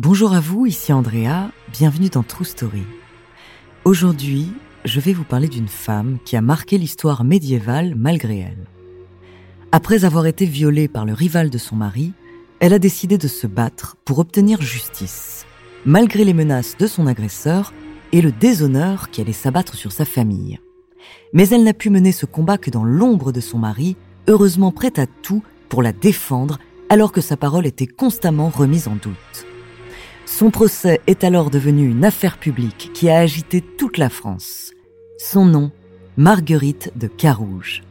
Bonjour à vous, ici Andrea, bienvenue dans True Story. Aujourd'hui, je vais vous parler d'une femme qui a marqué l'histoire médiévale malgré elle. Après avoir été violée par le rival de son mari, elle a décidé de se battre pour obtenir justice, malgré les menaces de son agresseur et le déshonneur qui allait s'abattre sur sa famille. Mais elle n'a pu mener ce combat que dans l'ombre de son mari, heureusement prête à tout pour la défendre alors que sa parole était constamment remise en doute. Son procès est alors devenu une affaire publique qui a agité toute la France. Son nom, Marguerite de Carouge.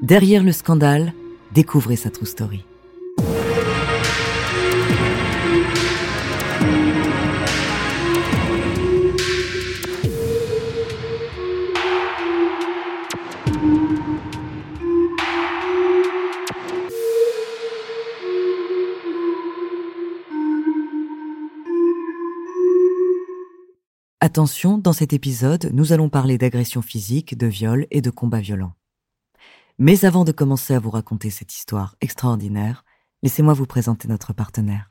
Derrière le scandale, découvrez sa true story. Attention, dans cet épisode, nous allons parler d'agression physique, de viol et de combats violents. Mais avant de commencer à vous raconter cette histoire extraordinaire, laissez-moi vous présenter notre partenaire.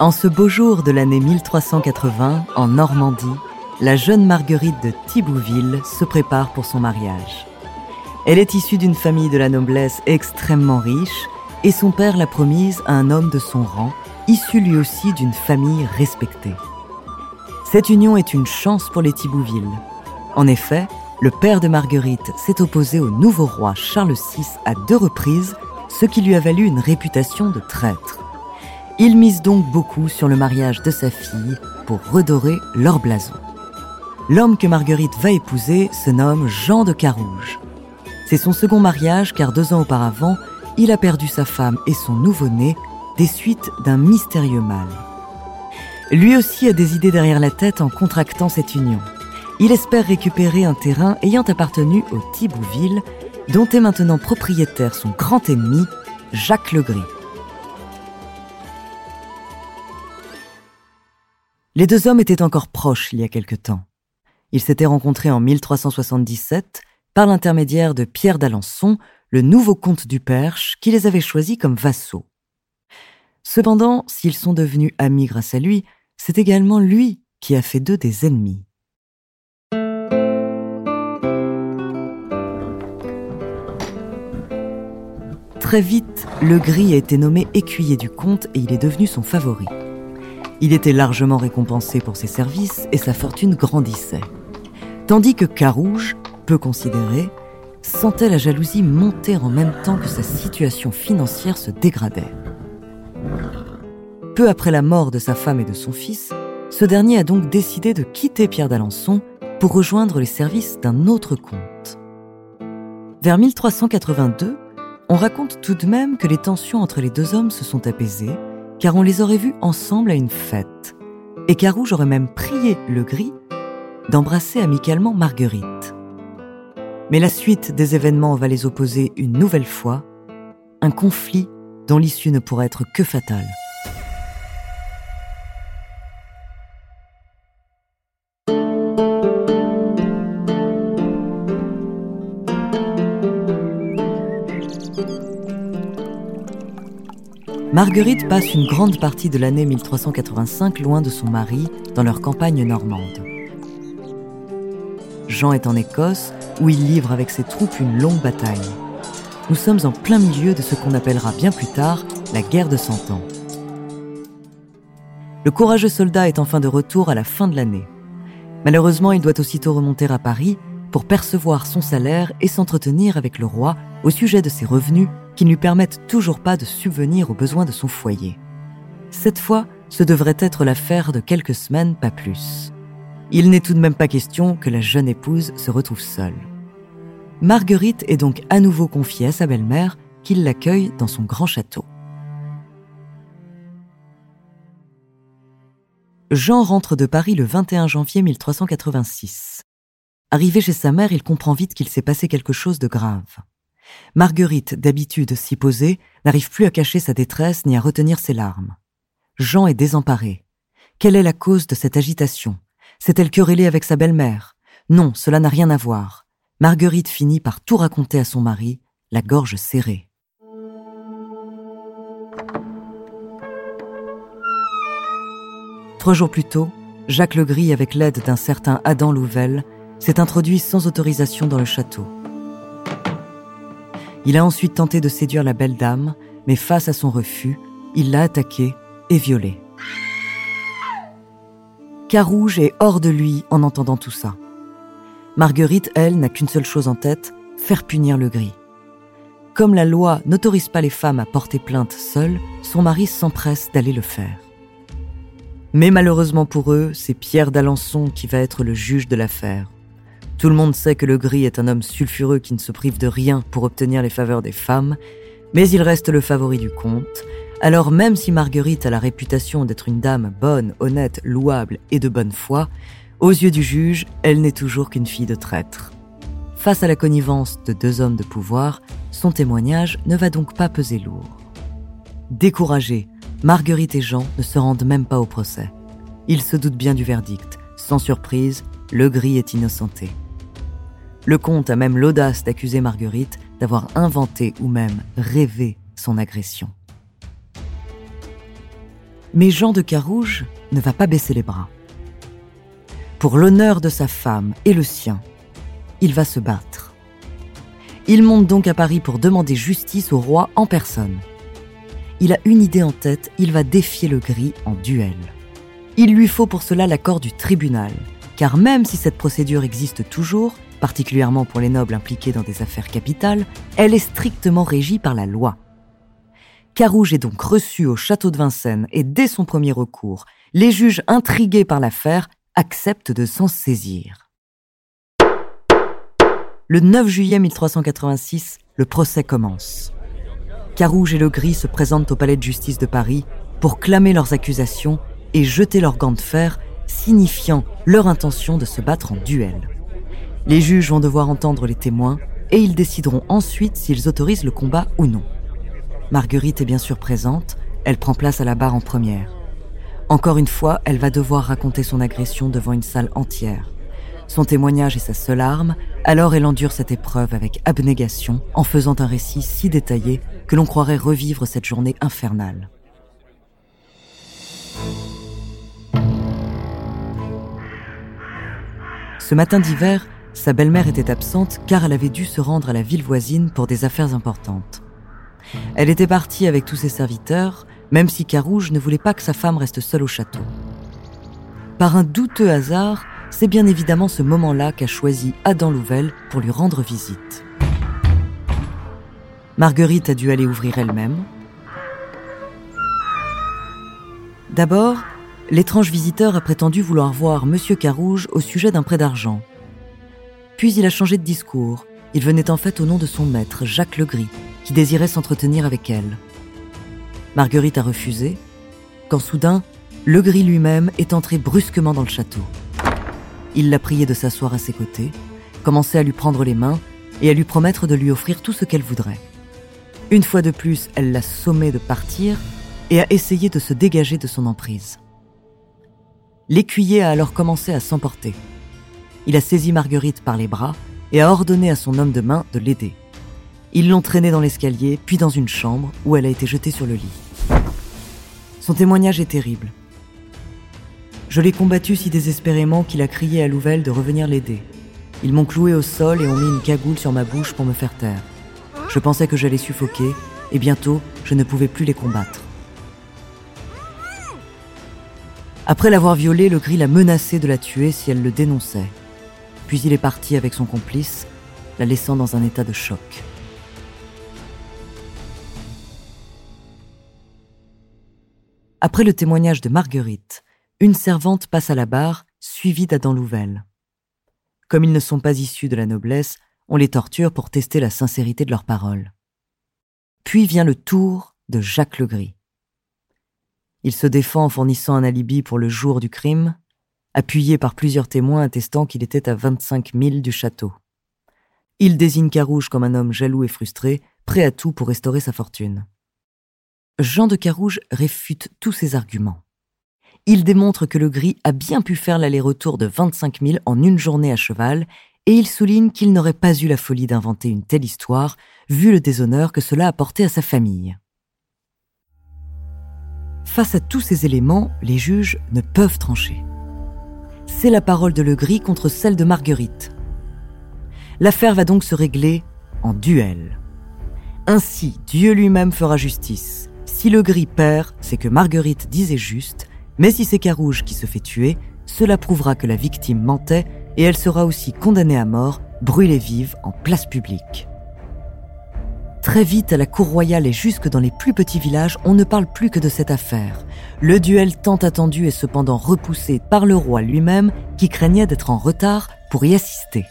En ce beau jour de l'année 1380, en Normandie, la jeune Marguerite de Thibouville se prépare pour son mariage. Elle est issue d'une famille de la noblesse extrêmement riche et son père l'a promise à un homme de son rang, issu lui aussi d'une famille respectée. Cette union est une chance pour les Thibouville. En effet, le père de Marguerite s'est opposé au nouveau roi Charles VI à deux reprises, ce qui lui a valu une réputation de traître. Il mise donc beaucoup sur le mariage de sa fille pour redorer leur blason. L'homme que Marguerite va épouser se nomme Jean de Carouge. C'est son second mariage car deux ans auparavant, il a perdu sa femme et son nouveau-né des suites d'un mystérieux mal. Lui aussi a des idées derrière la tête en contractant cette union. Il espère récupérer un terrain ayant appartenu au Thibouville, dont est maintenant propriétaire son grand ennemi, Jacques Legris. Les deux hommes étaient encore proches il y a quelque temps. Ils s'étaient rencontrés en 1377 par l'intermédiaire de Pierre d'Alençon, le nouveau comte du Perche, qui les avait choisis comme vassaux. Cependant, s'ils sont devenus amis grâce à lui, c'est également lui qui a fait d'eux des ennemis. Très vite, le gris a été nommé écuyer du comte et il est devenu son favori. Il était largement récompensé pour ses services et sa fortune grandissait. Tandis que Carouge, peu considéré, sentait la jalousie monter en même temps que sa situation financière se dégradait. Peu après la mort de sa femme et de son fils, ce dernier a donc décidé de quitter Pierre d'Alençon pour rejoindre les services d'un autre comte. Vers 1382, on raconte tout de même que les tensions entre les deux hommes se sont apaisées, car on les aurait vus ensemble à une fête, et Carouge aurait même prié le gris d'embrasser amicalement Marguerite. Mais la suite des événements va les opposer une nouvelle fois, un conflit dont l'issue ne pourra être que fatale. Marguerite passe une grande partie de l'année 1385 loin de son mari, dans leur campagne normande. Jean est en Écosse, où il livre avec ses troupes une longue bataille. Nous sommes en plein milieu de ce qu'on appellera bien plus tard la guerre de Cent Ans. Le courageux soldat est enfin de retour à la fin de l'année. Malheureusement, il doit aussitôt remonter à Paris pour percevoir son salaire et s'entretenir avec le roi au sujet de ses revenus qui ne lui permettent toujours pas de subvenir aux besoins de son foyer. Cette fois, ce devrait être l'affaire de quelques semaines, pas plus. Il n'est tout de même pas question que la jeune épouse se retrouve seule. Marguerite est donc à nouveau confiée à sa belle-mère qui l'accueille dans son grand château. Jean rentre de Paris le 21 janvier 1386. Arrivé chez sa mère, il comprend vite qu'il s'est passé quelque chose de grave. Marguerite, d'habitude si posée, n'arrive plus à cacher sa détresse ni à retenir ses larmes. Jean est désemparé. Quelle est la cause de cette agitation? S'est-elle querellée avec sa belle-mère? Non, cela n'a rien à voir. Marguerite finit par tout raconter à son mari, la gorge serrée. Trois jours plus tôt, Jacques Legris, avec l'aide d'un certain Adam Louvel, s'est introduit sans autorisation dans le château. Il a ensuite tenté de séduire la belle dame, mais face à son refus, il l'a attaquée et violée. Carouge est hors de lui en entendant tout ça. Marguerite, elle, n'a qu'une seule chose en tête, faire punir le gris. Comme la loi n'autorise pas les femmes à porter plainte seules, son mari s'empresse d'aller le faire. Mais malheureusement pour eux, c'est Pierre d'Alençon qui va être le juge de l'affaire. Tout le monde sait que le gris est un homme sulfureux qui ne se prive de rien pour obtenir les faveurs des femmes, mais il reste le favori du comte. Alors même si Marguerite a la réputation d'être une dame bonne, honnête, louable et de bonne foi, aux yeux du juge, elle n'est toujours qu'une fille de traître. Face à la connivence de deux hommes de pouvoir, son témoignage ne va donc pas peser lourd. Découragés, Marguerite et Jean ne se rendent même pas au procès. Ils se doutent bien du verdict. Sans surprise, le gris est innocenté. Le comte a même l'audace d'accuser Marguerite d'avoir inventé ou même rêvé son agression. Mais Jean de Carouge ne va pas baisser les bras. Pour l'honneur de sa femme et le sien, il va se battre. Il monte donc à Paris pour demander justice au roi en personne il a une idée en tête, il va défier le gris en duel. Il lui faut pour cela l'accord du tribunal, car même si cette procédure existe toujours, particulièrement pour les nobles impliqués dans des affaires capitales, elle est strictement régie par la loi. Carouge est donc reçu au château de Vincennes et dès son premier recours, les juges intrigués par l'affaire acceptent de s'en saisir. Le 9 juillet 1386, le procès commence. Carouge et Le Gris se présentent au palais de justice de Paris pour clamer leurs accusations et jeter leurs gants de fer, signifiant leur intention de se battre en duel. Les juges vont devoir entendre les témoins et ils décideront ensuite s'ils autorisent le combat ou non. Marguerite est bien sûr présente, elle prend place à la barre en première. Encore une fois, elle va devoir raconter son agression devant une salle entière. Son témoignage est sa seule arme, alors elle endure cette épreuve avec abnégation en faisant un récit si détaillé que l'on croirait revivre cette journée infernale. Ce matin d'hiver, sa belle-mère était absente car elle avait dû se rendre à la ville voisine pour des affaires importantes. Elle était partie avec tous ses serviteurs, même si Carouge ne voulait pas que sa femme reste seule au château. Par un douteux hasard, c'est bien évidemment ce moment-là qu'a choisi Adam Louvel pour lui rendre visite. Marguerite a dû aller ouvrir elle-même. D'abord, l'étrange visiteur a prétendu vouloir voir Monsieur Carouge au sujet d'un prêt d'argent. Puis il a changé de discours. Il venait en fait au nom de son maître, Jacques Legris, qui désirait s'entretenir avec elle. Marguerite a refusé, quand soudain, Legris lui-même est entré brusquement dans le château. Il l'a prié de s'asseoir à ses côtés, commençait à lui prendre les mains et à lui promettre de lui offrir tout ce qu'elle voudrait. Une fois de plus, elle l'a sommé de partir et a essayé de se dégager de son emprise. L'écuyer a alors commencé à s'emporter. Il a saisi Marguerite par les bras et a ordonné à son homme de main de l'aider. Ils l'ont traînée dans l'escalier, puis dans une chambre où elle a été jetée sur le lit. Son témoignage est terrible. Je l'ai combattu si désespérément qu'il a crié à Louvel de revenir l'aider. Ils m'ont cloué au sol et ont mis une cagoule sur ma bouche pour me faire taire. Je pensais que j'allais suffoquer et bientôt je ne pouvais plus les combattre. Après l'avoir violée, le gris l'a menacé de la tuer si elle le dénonçait. Puis il est parti avec son complice, la laissant dans un état de choc. Après le témoignage de Marguerite, une servante passe à la barre, suivie d'Adam Louvel. Comme ils ne sont pas issus de la noblesse, on les torture pour tester la sincérité de leurs paroles. Puis vient le tour de Jacques Legris. Il se défend en fournissant un alibi pour le jour du crime, appuyé par plusieurs témoins attestant qu'il était à 25 milles du château. Il désigne Carouge comme un homme jaloux et frustré, prêt à tout pour restaurer sa fortune. Jean de Carouge réfute tous ces arguments. Il démontre que le gris a bien pu faire l'aller-retour de 25 000 en une journée à cheval, et il souligne qu'il n'aurait pas eu la folie d'inventer une telle histoire, vu le déshonneur que cela a porté à sa famille. Face à tous ces éléments, les juges ne peuvent trancher. C'est la parole de Legris contre celle de Marguerite. L'affaire va donc se régler en duel. Ainsi, Dieu lui-même fera justice. Si le gris perd, c'est que Marguerite disait juste, mais si c'est Carouge qui se fait tuer, cela prouvera que la victime mentait et elle sera aussi condamnée à mort, brûlée vive en place publique. Très vite, à la cour royale et jusque dans les plus petits villages, on ne parle plus que de cette affaire. Le duel tant attendu est cependant repoussé par le roi lui-même qui craignait d'être en retard pour y assister.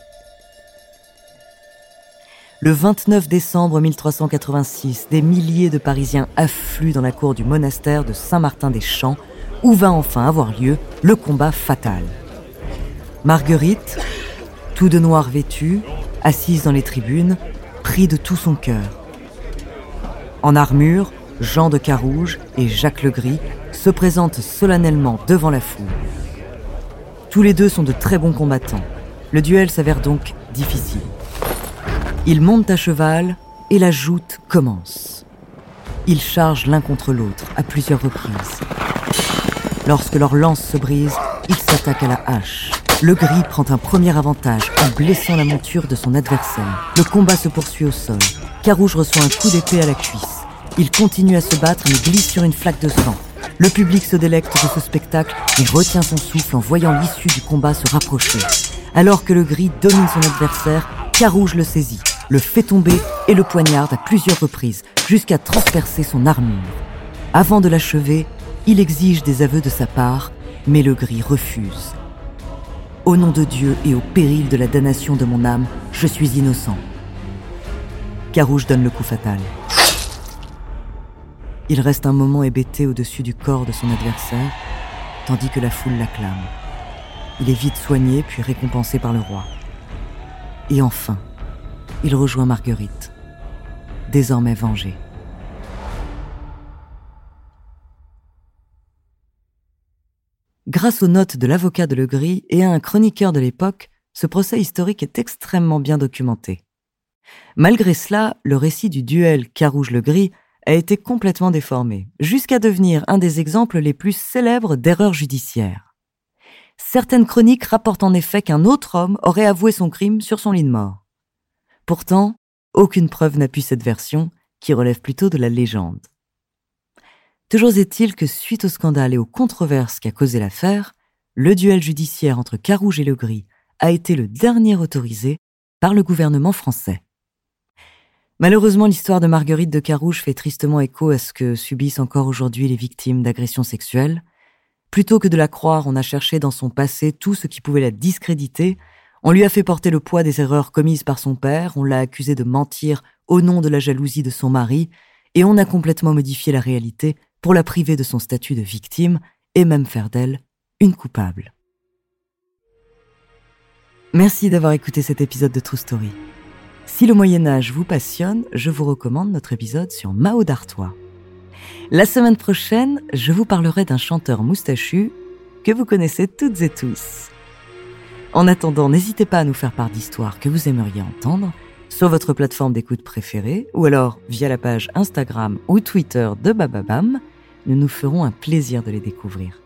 Le 29 décembre 1386, des milliers de Parisiens affluent dans la cour du monastère de Saint-Martin-des-Champs, où va enfin avoir lieu le combat fatal. Marguerite, tout de noir vêtue, assise dans les tribunes, prie de tout son cœur. En armure, Jean de Carouge et Jacques Legris se présentent solennellement devant la foule. Tous les deux sont de très bons combattants. Le duel s'avère donc difficile. Ils montent à cheval et la joute commence. Ils chargent l'un contre l'autre à plusieurs reprises. Lorsque leur lance se brise, ils s'attaquent à la hache. Le gris prend un premier avantage en blessant la monture de son adversaire. Le combat se poursuit au sol. Carouge reçoit un coup d'épée à la cuisse. Il continue à se battre mais glisse sur une flaque de sang. Le public se délecte de ce spectacle et retient son souffle en voyant l'issue du combat se rapprocher. Alors que le gris domine son adversaire, Carouge le saisit le fait tomber et le poignarde à plusieurs reprises, jusqu'à transpercer son armure. Avant de l'achever, il exige des aveux de sa part, mais le gris refuse. Au nom de Dieu et au péril de la damnation de mon âme, je suis innocent. Carouge donne le coup fatal. Il reste un moment hébété au-dessus du corps de son adversaire, tandis que la foule l'acclame. Il est vite soigné puis récompensé par le roi. Et enfin, il rejoint Marguerite, désormais vengée. Grâce aux notes de l'avocat de Legris et à un chroniqueur de l'époque, ce procès historique est extrêmement bien documenté. Malgré cela, le récit du duel Carouge-Legris a été complètement déformé, jusqu'à devenir un des exemples les plus célèbres d'erreurs judiciaires. Certaines chroniques rapportent en effet qu'un autre homme aurait avoué son crime sur son lit de mort. Pourtant, aucune preuve n'appuie cette version, qui relève plutôt de la légende. Toujours est-il que suite au scandale et aux controverses qu'a causé l'affaire, le duel judiciaire entre Carouge et Legris a été le dernier autorisé par le gouvernement français. Malheureusement, l'histoire de Marguerite de Carouge fait tristement écho à ce que subissent encore aujourd'hui les victimes d'agressions sexuelles. Plutôt que de la croire, on a cherché dans son passé tout ce qui pouvait la discréditer on lui a fait porter le poids des erreurs commises par son père, on l'a accusé de mentir au nom de la jalousie de son mari, et on a complètement modifié la réalité pour la priver de son statut de victime et même faire d'elle une coupable. Merci d'avoir écouté cet épisode de True Story. Si le Moyen Âge vous passionne, je vous recommande notre épisode sur Mao d'Artois. La semaine prochaine, je vous parlerai d'un chanteur moustachu que vous connaissez toutes et tous. En attendant, n'hésitez pas à nous faire part d'histoires que vous aimeriez entendre sur votre plateforme d'écoute préférée ou alors via la page Instagram ou Twitter de Bababam. Nous nous ferons un plaisir de les découvrir.